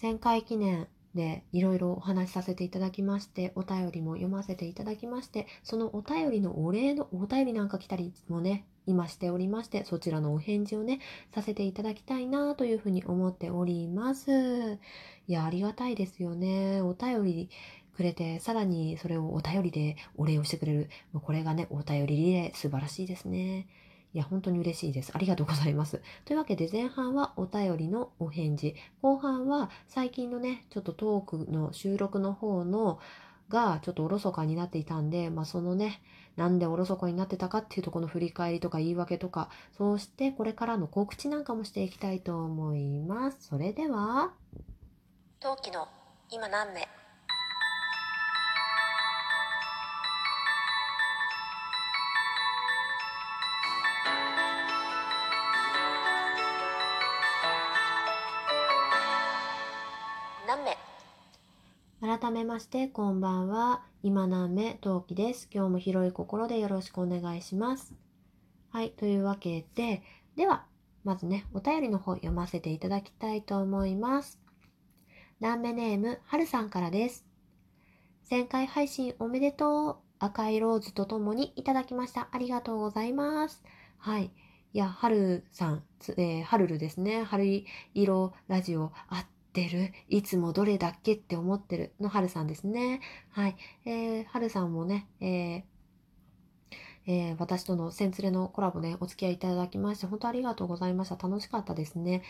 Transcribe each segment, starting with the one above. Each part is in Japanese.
1000回記念でいろいろお話しさせていただきましてお便りも読ませていただきましてそのお便りのお礼のお便りなんか来たりもね今しておりましてそちらのお返事をねさせていただきたいなというふうに思っております。いやありがたいですよね。お便りくれてさらにそれをお便りでお礼をしてくれる。これがねお便りリレー素晴らしいですね。いや、本当に嬉しいです。ありがとうございます。というわけで前半はお便りのお返事。後半は最近のね、ちょっとトークの収録の方のがちょっとおろそかになっていたんで、まあそのね、なんでおろそかになってたかっていうとこの振り返りとか言い訳とか、そうしてこれからの告知なんかもしていきたいと思います。それでは、陶器の今何名？改めまして、こんばんは。今何目、陶器です。今日も広い心でよろしくお願いします。はい、というわけで、では、まずね、お便りの方読ませていただきたいと思います。何目ネーム、はるさんからです。1000回配信おめでとう。赤いローズとともにいただきました。ありがとうございます。はい。いや、はるさん、えー、はるるですね。春色ラジオあってる？いつもどれだっけって思ってるのはるさんですね。はい。えー、はるさんもね、えーえー、私とのセンツレのコラボね、お付き合いいただきまして、本当ありがとうございました。楽しかったですね。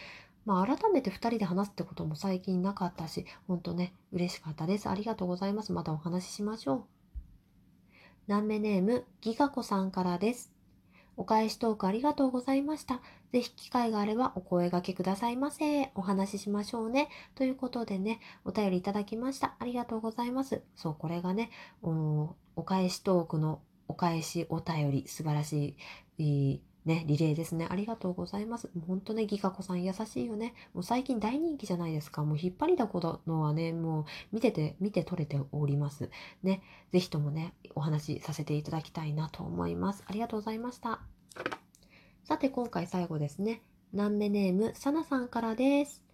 まあ、改めて2人で話すってことも最近なかったし、本当ね、嬉しかったです。ありがとうございます。またお話ししましょう。南目ネーム、ギガ子さんからです。お返しトークありがとうございました。ぜひ機会があればお声掛けくださいませ。お話ししましょうね。ということでね、お便りいただきました。ありがとうございます。そう、これがね、お返しトークのお返しお便り、素晴らしい、ね、リレーですね。ありがとうございます。もうほんとね、ギガ子さん優しいよね。もう最近大人気じゃないですか。もう引っ張りだこのはね、もう見てて、見て取れております。ね、ぜひともね、お話しさせていただきたいなと思います。ありがとうございました。さて、今回最後ですね。南目ネーム、サナさんからです。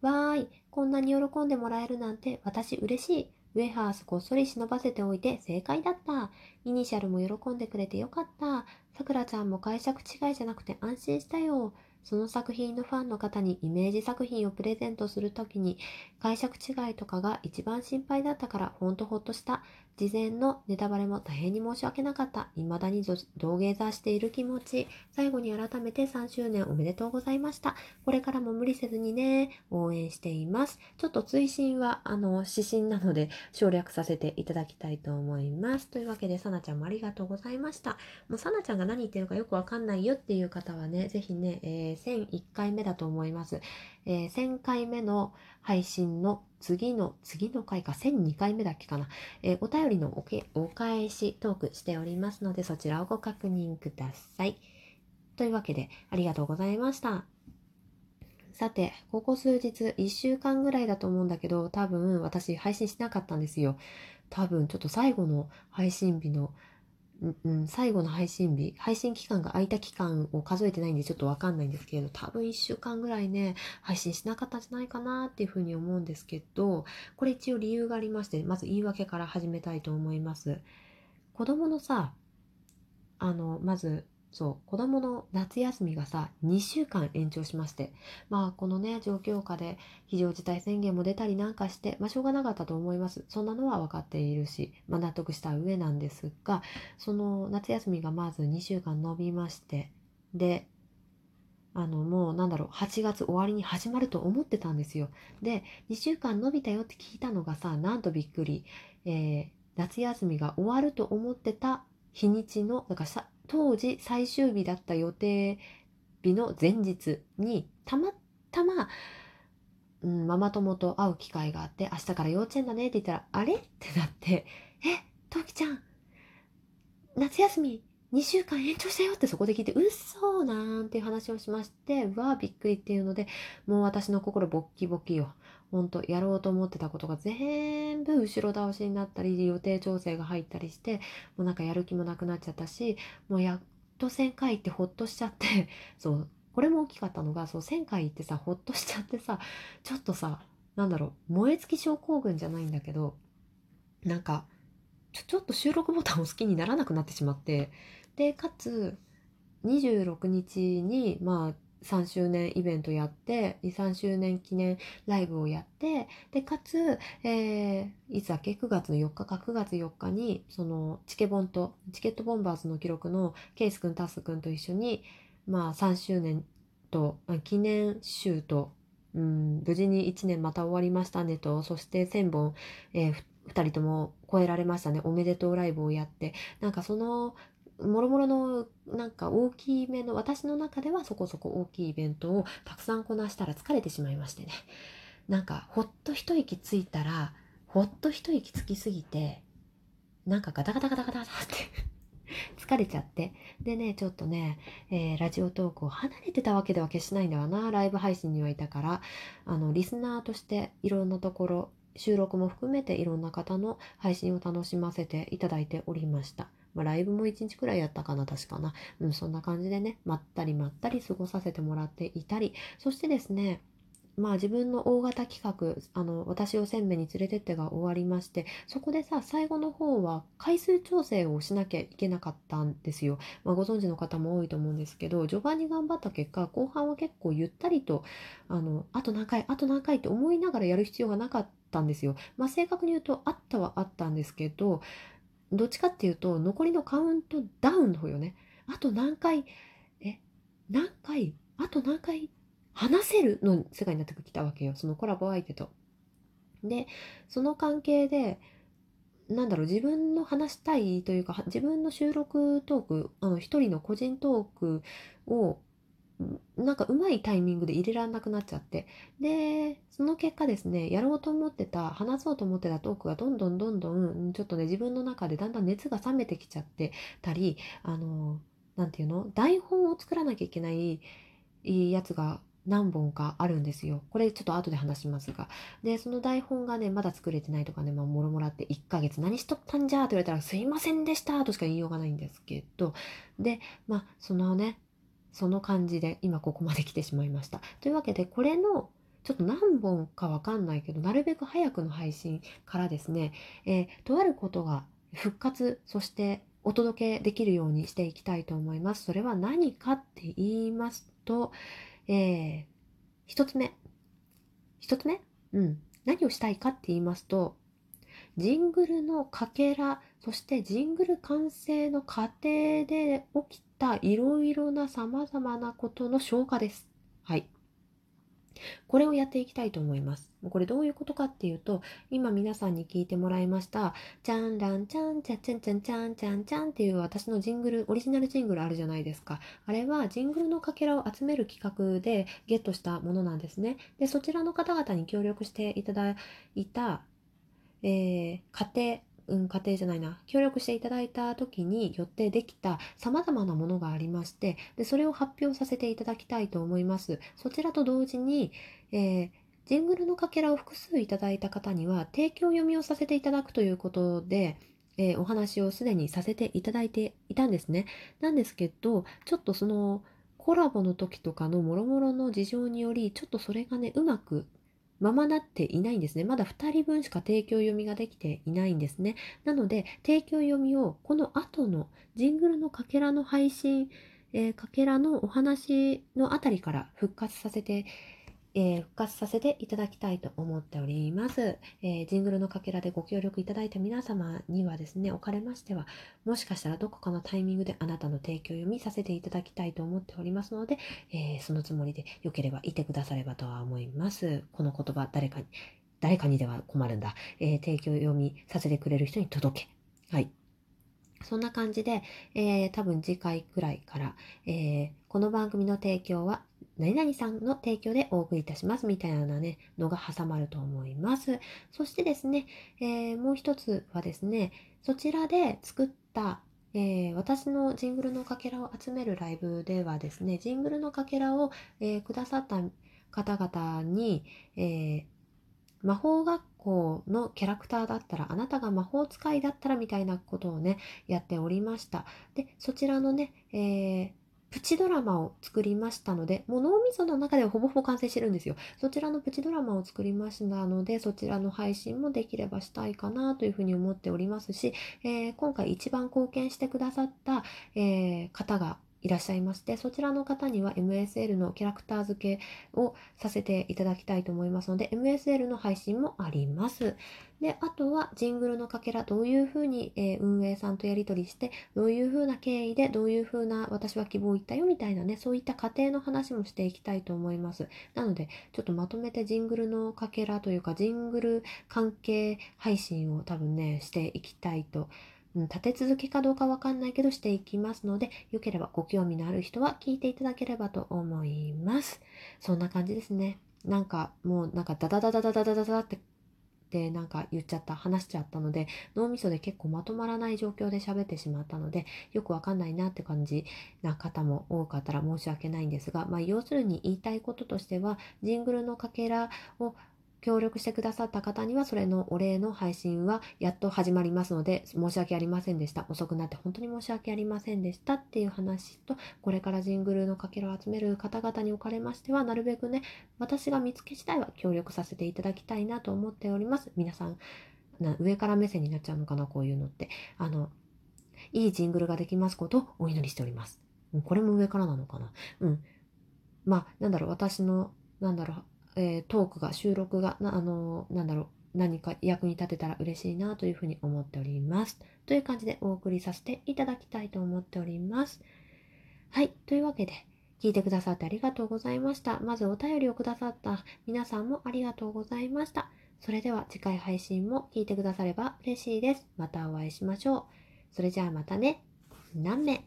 わーい、こんなに喜んでもらえるなんて私嬉しい。ウェハースこっそり忍ばせておいて正解だった。イニシャルも喜んでくれてよかった。さくらちゃんも解釈違いじゃなくて安心したよ。その作品のファンの方にイメージ作品をプレゼントするときに解釈違いとかが一番心配だったからほんとほっとした。事前のネタバレも大変に申し訳なかった。未だに土下座している気持ち。最後に改めて3周年おめでとうございました。これからも無理せずにね、応援しています。ちょっと追伸は、あの、指針なので省略させていただきたいと思います。というわけで、さなちゃんもありがとうございました。もうさなちゃんが何言ってるかよくわかんないよっていう方はね、ぜひね、えー、1001回目だと思います。えー、1000回目の配信の次の、次の回か1002回目だっけかな。えー、お便りのおけお返しトークしておりますので、そちらをご確認ください。というわけで、ありがとうございました。さて、ここ数日、1週間ぐらいだと思うんだけど、多分私配信しなかったんですよ。多分ちょっと最後の配信日のうん、最後の配信日、配信期間が空いた期間を数えてないんでちょっとわかんないんですけれど、多分1週間ぐらいね、配信しなかったんじゃないかなっていうふうに思うんですけど、これ一応理由がありまして、まず言い訳から始めたいと思います。子供のさ、あの、まずそう子供の夏休みがさ2週間延長しましてまあこのね状況下で非常事態宣言も出たりなんかしてまあしょうがなかったと思います。そんなのは分かっているし、まあ、納得した上なんですがその夏休みがまず2週間延びましてであのもうなんだろう8月終わりに始まると思ってたんですよ。で2週間延びたよって聞いたのがさなんとびっくり、えー、夏休みが終わると思ってた日にちのだからさ当時最終日だった予定日の前日にたまたま、うん、ママ友と会う機会があって明日から幼稚園だねって言ったらあれ？ってなってえ？トウキちゃん夏休み2週間延長したよってそこで聞いて、うっそーなんていう話をしまして、うわーびっくりっていうので、もう私の心ボッキボキよ。ほんと、やろうと思ってたことが全部後ろ倒しになったり、予定調整が入ったりして、もうなんかやる気もなくなっちゃったし、もうやっと1000回ってほっとしちゃって、そう、これも大きかったのが、そう、1000回行ってさ、ほっとしちゃってさ、ちょっとさ、なんだろう燃え尽き症候群じゃないんだけどなんかちょちょっと収録ボタンを好きにならなくなってしまってでかつ26日にまあ3周年イベントやって23周年記念ライブをやってでかつ、えーいつだっけ？9月の4日か。9月4日にそのチケボンとチケットボンバーズの記録のケイス君タス君と一緒にまあ3周年と記念集と、うん、無事に1年また終わりましたねと。そして1000本、え2人とも超えられましたね。おめでとうライブをやって。なんかそのもろもろのなんか大きいめの私の中ではそこそこ大きいイベントをたくさんこなしたら疲れてしまいましてね。なんかほっと一息ついたらほっと一息つきすぎてなんかガタガタガタガタガタって疲れちゃって。でねちょっとね、えーラジオトークを離れてたわけでは決しないんだわな。ライブ配信にはいたからあのリスナーとしていろんなところ収録も含めていろんな方の配信を楽しませていただいておりました。まあ、ライブも1日くらいやったかな、確かな。うん、そんな感じでね、まったりまったり過ごさせてもらっていたり、そしてですね、まあ自分の大型企画、あの、私を鮮明に連れてってが終わりまして、そこでさ、最後の方は回数調整をしなきゃいけなかったんですよ。まあご存知の方も多いと思うんですけど、序盤に頑張った結果、後半は結構ゆったりと、あの、あと何回、あと何回って思いながらやる必要がなかったんですよ。まあ正確に言うと、あったはあったんですけど、どっちかっていうと、残りのカウントダウンの方よね。あと何回、え、何回、あと何回話せるの世界になってきたわけよ。そのコラボ相手と。で、その関係で、なんだろう、自分の話したいというか、自分の収録トーク、あの、一人の個人トークを、なんかうまいタイミングで入れられなくなっちゃって。で、その結果ですね、やろうと思ってた、話そうと思ってたトークがどんどんどんどん、ちょっとね、自分の中でだんだん熱が冷めてきちゃってたり、あの、なんていうの台本を作らなきゃいけないやつが何本かあるんですよ。これちょっと後で話しますが。で、その台本がね、まだ作れてないとかね、まあ、もろもらって1ヶ月何しとったんじゃーと言われたら、すいませんでしたとしか言いようがないんですけど、で、まあ、そのね、その感じで今ここまで来てしまいました。というわけで、これのちょっと何本かわかんないけど、なるべく早くの配信からですね、えーとあることが復活、そしてお届けできるようにしていきたいと思います。それは何かって言いますと、えー一つ目。一つ目？うん。何をしたいかって言いますと、ジングルのかけら、そしてジングル完成の過程で起きたいろいろな様々なことの消化です。はい。これをやっていきたいと思います。これどういうことかっていうと、今皆さんに聞いてもらいました、じゃんらんちゃんちゃちゃんちゃんちゃんちゃんちゃんっていう私のジングル、オリジナルジングルあるじゃないですか。あれはジングルのかけらを集める企画でゲットしたものなんですね。で、そちらの方々に協力していただいた、えー、家庭、うん、家庭じゃないな、協力していただいた時によってできた様々なものがありまして、で、それを発表させていただきたいと思います。そちらと同時に、えージングルのかけらを複数いただいた方には提供読みをさせていただくということで、えーお話をすでにさせていただいていたんですね。なんですけど、ちょっとそのコラボの時とかの諸々の事情により、ちょっとそれがね、うまくままなっていないんですね。まだ2人分しか提供読みができていないんですね。なので、提供読みをこの後のジングルのかけらの配信、えーかけらのお話のあたりから復活させてえー復活させていただきたいと思っております、えージングルのかけらでご協力いただいた皆様にはですね、おかれましては、もしかしたらどこかのタイミングであなたの提供読みさせていただきたいと思っておりますので、えーそのつもりでよければいてくださればとは思います。この言葉、誰かに、誰かにでは困るんだ。えー提供読みさせてくれる人に届け。はい。そんな感じで、えー多分次回くらいから、えーこの番組の提供は何々さんの提供でお送りいたしますみたいなね、のが挟まると思います。そしてですね、えーもう一つはですね、そちらで作った、えー私のジングルのかけらを集めるライブではですね、ジングルのかけらを、えーくださった方々に、えー魔法学校のキャラクターだったら、あなたが魔法使いだったらみたいなことをね、やっておりました。で、そちらのね、えープチドラマを作りましたので、もう脳みその中ではほぼほぼ完成してるんですよ。そちらのプチドラマを作りましたので、そちらの配信もできればしたいかなというふうに思っておりますし、えー今回一番貢献してくださった、えー方がいらっしゃいまして、そちらの方には MSL のキャラクター付けをさせていただきたいと思いますので、MSL の配信もあります。で、あとはジングルのかけら、どういうふうに、えー運営さんとやり取りして、どういうふうな経緯で、どういうふうな私は希望を言ったよみたいなね、そういった過程の話もしていきたいと思います。なので、ちょっとまとめてジングルのかけらというか、ジングル関係配信を多分ね、していきたいと。うん、立て続けかどうかわかんないけどしていきますので、よければご興味のある人は聞いていただければと思います。そんな感じですね。なんかもうなんかダダダダダダダダダってでなんか言っちゃった話しちゃったので脳みそで結構まとまらない状況で喋ってしまったのでよくわかんないなって感じな方も多かったら申し訳ないんですが、まあ、要するに言いたいこととしてはジングルのかけらを協力してくださった方にはそれのお礼の配信はやっと始まりますので申し訳ありませんでした。遅くなって本当に申し訳ありませんでしたっていう話とこれからジングルのかけらを集める方々におかれましてはなるべくね私が見つけ次第は協力させていただきたいなと思っております。皆さんな上から目線になっちゃうのかなこういうのって。あのいいジングルができますことをお祈りしております。これも上からなのかな。うん。まあなんだろう私のなんだろうえートークが収録がなあのなんだろう何か役に立てたら嬉しいなというふうに思っております。という感じでお送りさせていただきたいと思っております。はい。というわけで、聞いてくださってありがとうございました。まずお便りをくださった皆さんもありがとうございました。それでは次回配信も聞いてくだされば嬉しいです。またお会いしましょう。それじゃあまたね。何名